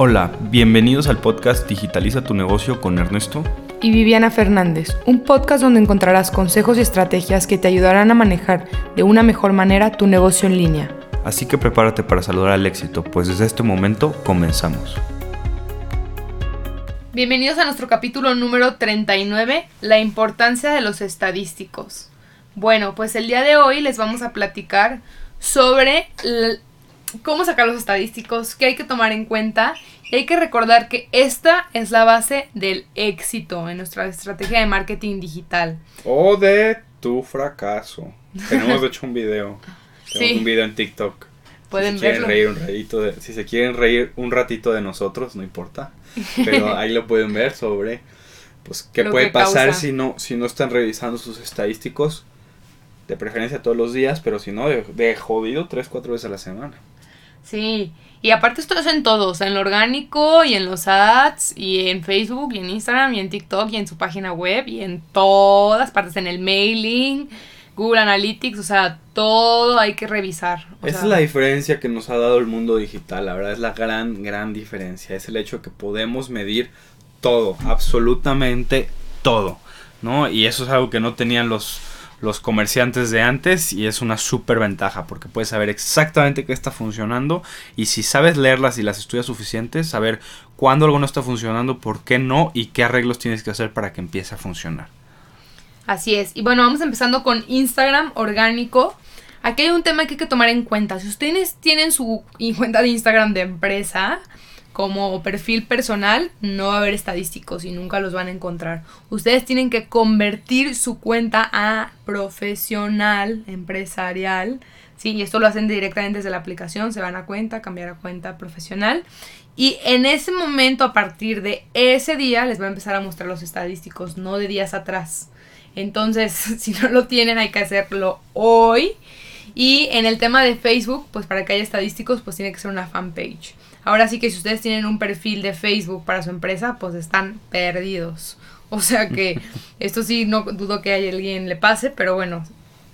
Hola, bienvenidos al podcast Digitaliza tu negocio con Ernesto y Viviana Fernández, un podcast donde encontrarás consejos y estrategias que te ayudarán a manejar de una mejor manera tu negocio en línea. Así que prepárate para saludar al éxito, pues desde este momento comenzamos. Bienvenidos a nuestro capítulo número 39, la importancia de los estadísticos. Bueno, pues el día de hoy les vamos a platicar sobre cómo sacar los estadísticos, qué hay que tomar en cuenta. Y hay que recordar que esta es la base del éxito en nuestra estrategia de marketing digital. O de tu fracaso. Tenemos hecho un video. Tenemos un video en TikTok. Pueden si se reír un ratito de, si se quieren reír un ratito de nosotros, no importa. Pero ahí lo pueden ver sobre pues qué puede pasar si no si no están revisando sus estadísticos de preferencia todos los días, pero si no de, de jodido tres cuatro veces a la semana. Sí, y aparte esto es en todos, en lo orgánico y en los ads y en Facebook y en Instagram y en TikTok y en su página web y en todas partes, en el mailing, Google Analytics, o sea, todo hay que revisar. Esa es la diferencia que nos ha dado el mundo digital, la verdad es la gran, gran diferencia, es el hecho que podemos medir todo, absolutamente todo, ¿no? Y eso es algo que no tenían los los comerciantes de antes y es una súper ventaja porque puedes saber exactamente qué está funcionando y si sabes leerlas y las estudias suficientes, saber cuándo algo no está funcionando, por qué no y qué arreglos tienes que hacer para que empiece a funcionar. Así es. Y bueno, vamos empezando con Instagram orgánico. Aquí hay un tema que hay que tomar en cuenta. Si ustedes tienen su cuenta de Instagram de empresa, como perfil personal no va a haber estadísticos y nunca los van a encontrar. Ustedes tienen que convertir su cuenta a profesional, empresarial. Sí, y esto lo hacen directamente desde la aplicación, se van a cuenta, cambiar a cuenta profesional. Y en ese momento, a partir de ese día, les va a empezar a mostrar los estadísticos, no de días atrás. Entonces, si no lo tienen, hay que hacerlo hoy. Y en el tema de Facebook, pues para que haya estadísticos, pues tiene que ser una fanpage. Ahora sí que si ustedes tienen un perfil de Facebook para su empresa, pues están perdidos. O sea que esto sí no dudo que a alguien le pase, pero bueno,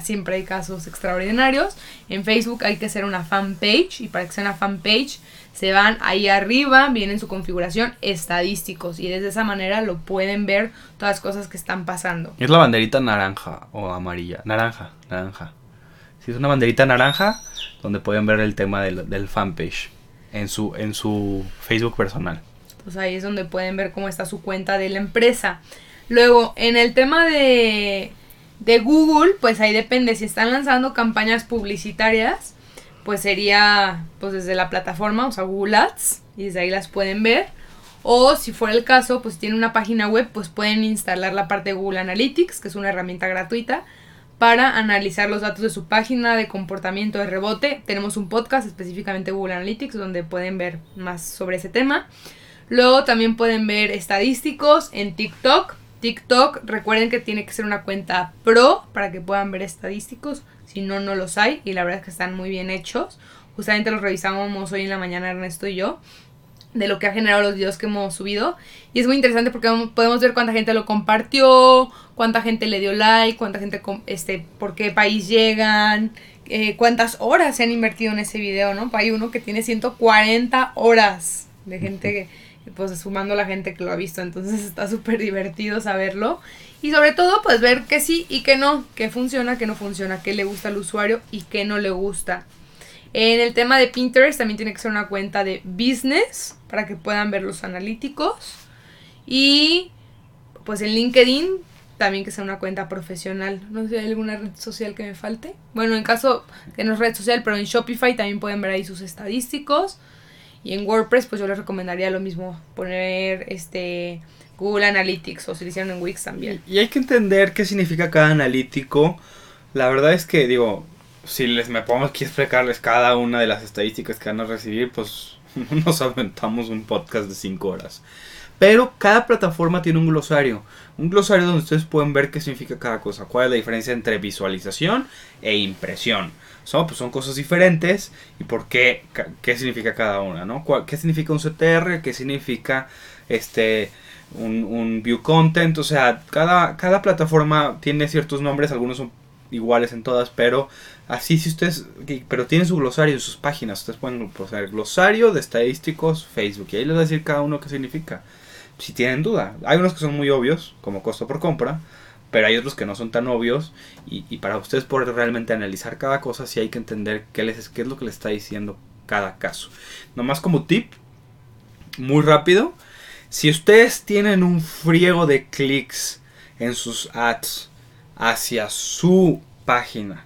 siempre hay casos extraordinarios. En Facebook hay que hacer una fanpage y para que sea una fanpage se van ahí arriba, viene su configuración estadísticos y desde esa manera lo pueden ver todas las cosas que están pasando. Es la banderita naranja o amarilla, naranja, naranja. Si es una banderita naranja donde pueden ver el tema del, del fanpage en su, en su Facebook personal. Pues ahí es donde pueden ver cómo está su cuenta de la empresa. Luego, en el tema de, de Google, pues ahí depende. Si están lanzando campañas publicitarias, pues sería pues desde la plataforma, o sea, Google Ads, y desde ahí las pueden ver. O si fuera el caso, pues tienen una página web, pues pueden instalar la parte de Google Analytics, que es una herramienta gratuita para analizar los datos de su página de comportamiento de rebote. Tenemos un podcast específicamente Google Analytics donde pueden ver más sobre ese tema. Luego también pueden ver estadísticos en TikTok. TikTok, recuerden que tiene que ser una cuenta pro para que puedan ver estadísticos. Si no, no los hay. Y la verdad es que están muy bien hechos. Justamente los revisamos hoy en la mañana Ernesto y yo de lo que ha generado los videos que hemos subido. Y es muy interesante porque podemos ver cuánta gente lo compartió, cuánta gente le dio like, cuánta gente, este, por qué país llegan, eh, cuántas horas se han invertido en ese video, ¿no? Hay uno que tiene 140 horas de gente, pues sumando la gente que lo ha visto. Entonces está súper divertido saberlo. Y sobre todo, pues ver que sí y que no, que funciona, que no funciona, que le gusta al usuario y que no le gusta. En el tema de Pinterest también tiene que ser una cuenta de business para que puedan ver los analíticos. Y pues en LinkedIn también que sea una cuenta profesional. No sé si hay alguna red social que me falte. Bueno, en caso que no es red social, pero en Shopify también pueden ver ahí sus estadísticos. Y en WordPress, pues yo les recomendaría lo mismo, poner este Google Analytics o si lo hicieron en Wix también. Y hay que entender qué significa cada analítico. La verdad es que, digo, si les me pongo aquí a explicarles cada una de las estadísticas que van a recibir, pues nos aventamos un podcast de 5 horas. Pero cada plataforma tiene un glosario. Un glosario donde ustedes pueden ver qué significa cada cosa. Cuál es la diferencia entre visualización e impresión. Son, pues son cosas diferentes y por qué, qué significa cada una, ¿no? ¿Qué significa un CTR? ¿Qué significa este un, un view content? O sea, cada, cada plataforma tiene ciertos nombres. Algunos son iguales en todas, pero así si ustedes, pero tienen su glosario en sus páginas, ustedes pueden poner glosario de estadísticos Facebook y ahí les va a decir cada uno qué significa. Si tienen duda, hay unos que son muy obvios, como costo por compra, pero hay otros que no son tan obvios y, para ustedes poder realmente analizar cada cosa sí hay que entender qué, les, qué es lo que les está diciendo cada caso. Nomás como tip, muy rápido, si ustedes tienen un friego de clics en sus ads hacia su página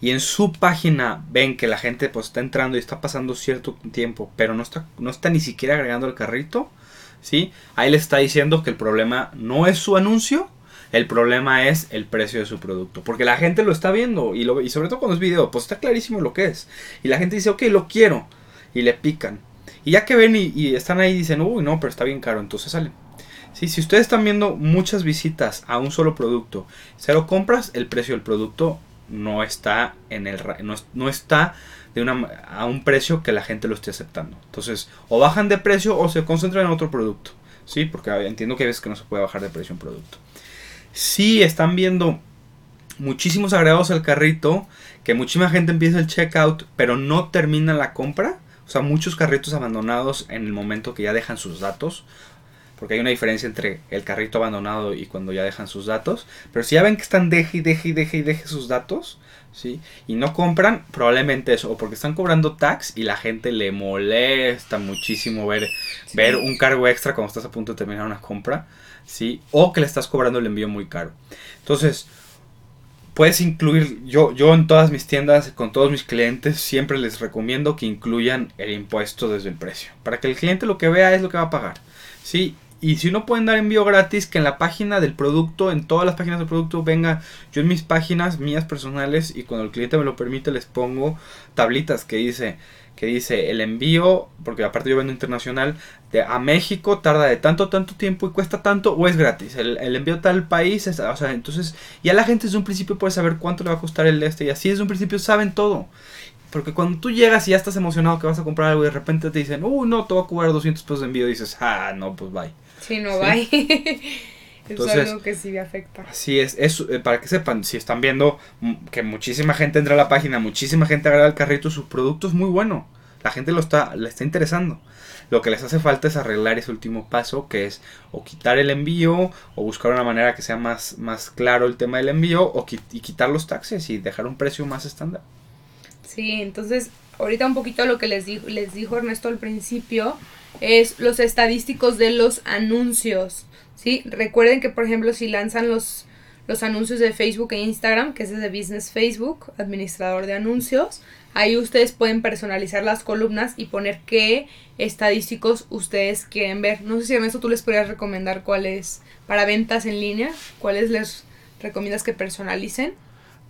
y en su página ven que la gente pues está entrando y está pasando cierto tiempo, pero no está, no está ni siquiera agregando el carrito, ¿sí? Ahí le está diciendo que el problema no es su anuncio, el problema es el precio de su producto. Porque la gente lo está viendo y, lo, y sobre todo cuando es video, pues está clarísimo lo que es. Y la gente dice, ok, lo quiero. Y le pican. Y ya que ven y, están ahí dicen, uy, no, pero está bien caro, entonces salen. Sí, si ustedes están viendo muchas visitas a un solo producto, cero compras, el precio del producto no está en el no, está de una, a un precio que la gente lo esté aceptando. Entonces, o bajan de precio o se concentran en otro producto. Sí, porque entiendo que a veces que no se puede bajar de precio un producto. Si están viendo muchísimos agregados al carrito, que muchísima gente empieza el checkout, pero no termina la compra. O sea, muchos carritos abandonados en el momento que ya dejan sus datos. Porque hay una diferencia entre el carrito abandonado y cuando ya dejan sus datos. Pero si ya ven que están deje y deje y deje y deje sus datos, ¿sí? Y no compran, probablemente eso. O porque están cobrando tax y la gente le molesta muchísimo ver, ver un cargo extra cuando estás a punto de terminar una compra, ¿sí? O que le estás cobrando el envío muy caro. Entonces, puedes incluir, yo, yo en todas mis tiendas, con todos mis clientes, siempre les recomiendo que incluyan el impuesto desde el precio. Para que el cliente lo que vea es lo que va a pagar. ¿sí? Y si no pueden dar envío gratis, que en la página del producto, en todas las páginas del producto, venga, yo en mis páginas mías personales y cuando el cliente me lo permite les pongo tablitas que dice que dice el envío, porque aparte yo vendo internacional, de a México tarda de tanto, tanto tiempo y cuesta tanto o es gratis. El, envío tal país, o sea, entonces ya la gente desde un principio puede saber cuánto le va a costar el este y así desde un principio saben todo. Porque cuando tú llegas y ya estás emocionado que vas a comprar algo y de repente te dicen, uh, no, te voy a cobrar 200 pesos de envío, dices, ah, no, pues bye. Sí, no, bye. es algo que sí me afecta. Así es, es eh, para que sepan, si están viendo que muchísima gente entra a la página, muchísima gente agrega el carrito, su producto es muy bueno. La gente lo está, le está interesando. Lo que les hace falta es arreglar ese último paso, que es o quitar el envío, o buscar una manera que sea más, más claro el tema del envío, o y quitar los taxes y dejar un precio más estándar. Sí, entonces ahorita un poquito lo que les dijo, les dijo Ernesto al principio es los estadísticos de los anuncios. ¿sí? Recuerden que, por ejemplo, si lanzan los, los anuncios de Facebook e Instagram, que es de Business Facebook, administrador de anuncios, ahí ustedes pueden personalizar las columnas y poner qué estadísticos ustedes quieren ver. No sé si Ernesto tú les podrías recomendar cuáles para ventas en línea, cuáles les recomiendas que personalicen.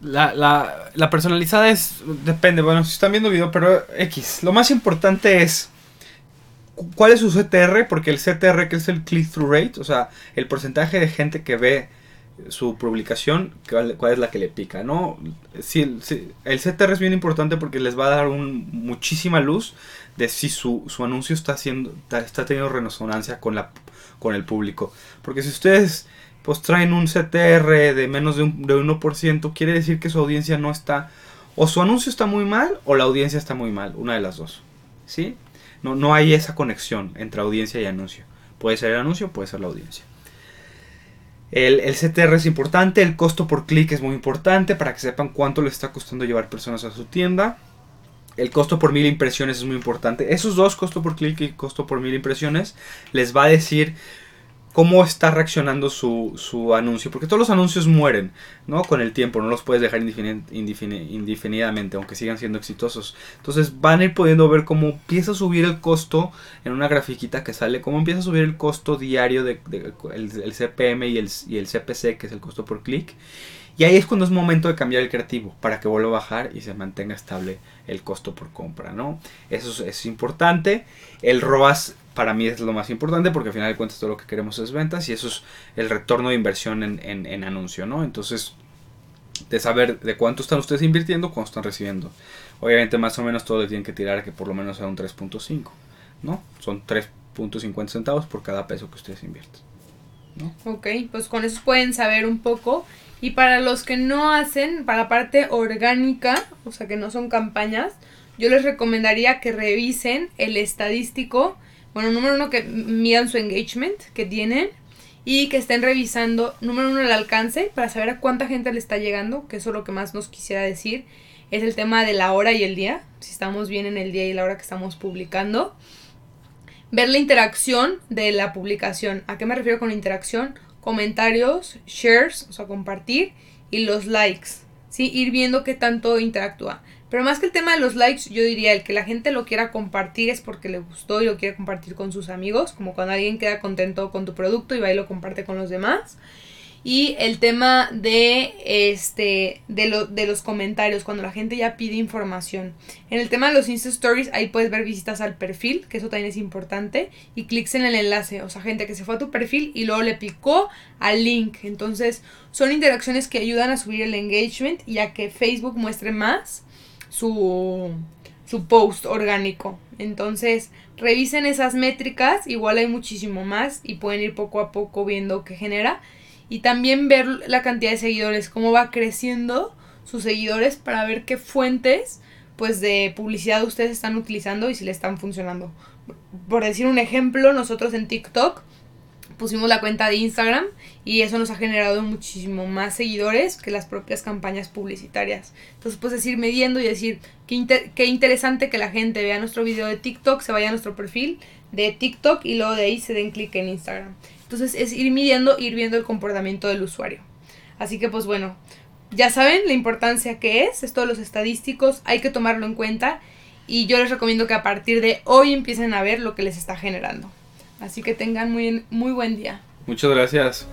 La, la, la personalizada es. Depende, bueno, si están viendo video, pero X. Lo más importante es. ¿Cuál es su CTR? Porque el CTR, que es el click-through rate, o sea, el porcentaje de gente que ve su publicación, cuál, es la que le pica, ¿no? Si, el CTR es bien importante porque les va a dar un, muchísima luz de si su, su anuncio está, haciendo, está teniendo resonancia con, la, con el público. Porque si ustedes pues traen un CTR de menos de, un, de 1%, quiere decir que su audiencia no está, o su anuncio está muy mal o la audiencia está muy mal, una de las dos. ¿Sí? No, no hay esa conexión entre audiencia y anuncio. Puede ser el anuncio, puede ser la audiencia. El, el, CTR es importante, el costo por clic es muy importante para que sepan cuánto le está costando llevar personas a su tienda. El costo por mil impresiones es muy importante. Esos dos, costo por clic y costo por mil impresiones, les va a decir cómo está reaccionando su, su, anuncio, porque todos los anuncios mueren, ¿no? Con el tiempo, no los puedes dejar indefinidamente, aunque sigan siendo exitosos. Entonces van a ir pudiendo ver cómo empieza a subir el costo en una grafiquita que sale, cómo empieza a subir el costo diario de, el, CPM y el, y el CPC, que es el costo por clic. Y ahí es cuando es momento de cambiar el creativo para que vuelva a bajar y se mantenga estable el costo por compra, ¿no? Eso es, es importante. El ROAS para mí es lo más importante porque al final de cuentas todo lo que queremos es ventas y eso es el retorno de inversión en, anuncio, ¿no? Entonces, de saber de cuánto están ustedes invirtiendo, cuánto están recibiendo. Obviamente más o menos todo le tienen que tirar que por lo menos sea un 3.5, ¿no? Son 3.50 centavos por cada peso que ustedes invierten. ¿no? Ok, pues con eso pueden saber un poco. Y para los que no hacen, para la parte orgánica, o sea que no son campañas, yo les recomendaría que revisen el estadístico. Bueno, número uno, que midan su engagement que tienen y que estén revisando, número uno, el alcance para saber a cuánta gente le está llegando, que eso es lo que más nos quisiera decir. Es el tema de la hora y el día, si estamos bien en el día y la hora que estamos publicando. Ver la interacción de la publicación. ¿A qué me refiero con interacción? Comentarios, shares, o sea, compartir, y los likes. ¿sí? Ir viendo qué tanto interactúa. Pero más que el tema de los likes, yo diría el que la gente lo quiera compartir es porque le gustó y lo quiere compartir con sus amigos, como cuando alguien queda contento con tu producto y va y lo comparte con los demás. Y el tema de este de, lo, de los comentarios, cuando la gente ya pide información. En el tema de los Insta Stories, ahí puedes ver visitas al perfil, que eso también es importante, y clics en el enlace. O sea, gente que se fue a tu perfil y luego le picó al link. Entonces, son interacciones que ayudan a subir el engagement y a que Facebook muestre más su, su post orgánico. Entonces, revisen esas métricas, igual hay muchísimo más y pueden ir poco a poco viendo qué genera. Y también ver la cantidad de seguidores, cómo va creciendo sus seguidores para ver qué fuentes pues de publicidad ustedes están utilizando y si le están funcionando. Por decir un ejemplo, nosotros en TikTok pusimos la cuenta de Instagram y eso nos ha generado muchísimo más seguidores que las propias campañas publicitarias. Entonces, pues decir, midiendo y decir, qué, qué interesante que la gente vea nuestro video de TikTok, se vaya a nuestro perfil de TikTok y luego de ahí se den clic en Instagram. Entonces, es ir midiendo, ir viendo el comportamiento del usuario. Así que, pues bueno, ya saben la importancia que es, esto de los estadísticos, hay que tomarlo en cuenta y yo les recomiendo que a partir de hoy empiecen a ver lo que les está generando. Así que tengan muy, muy buen día. Muchas gracias.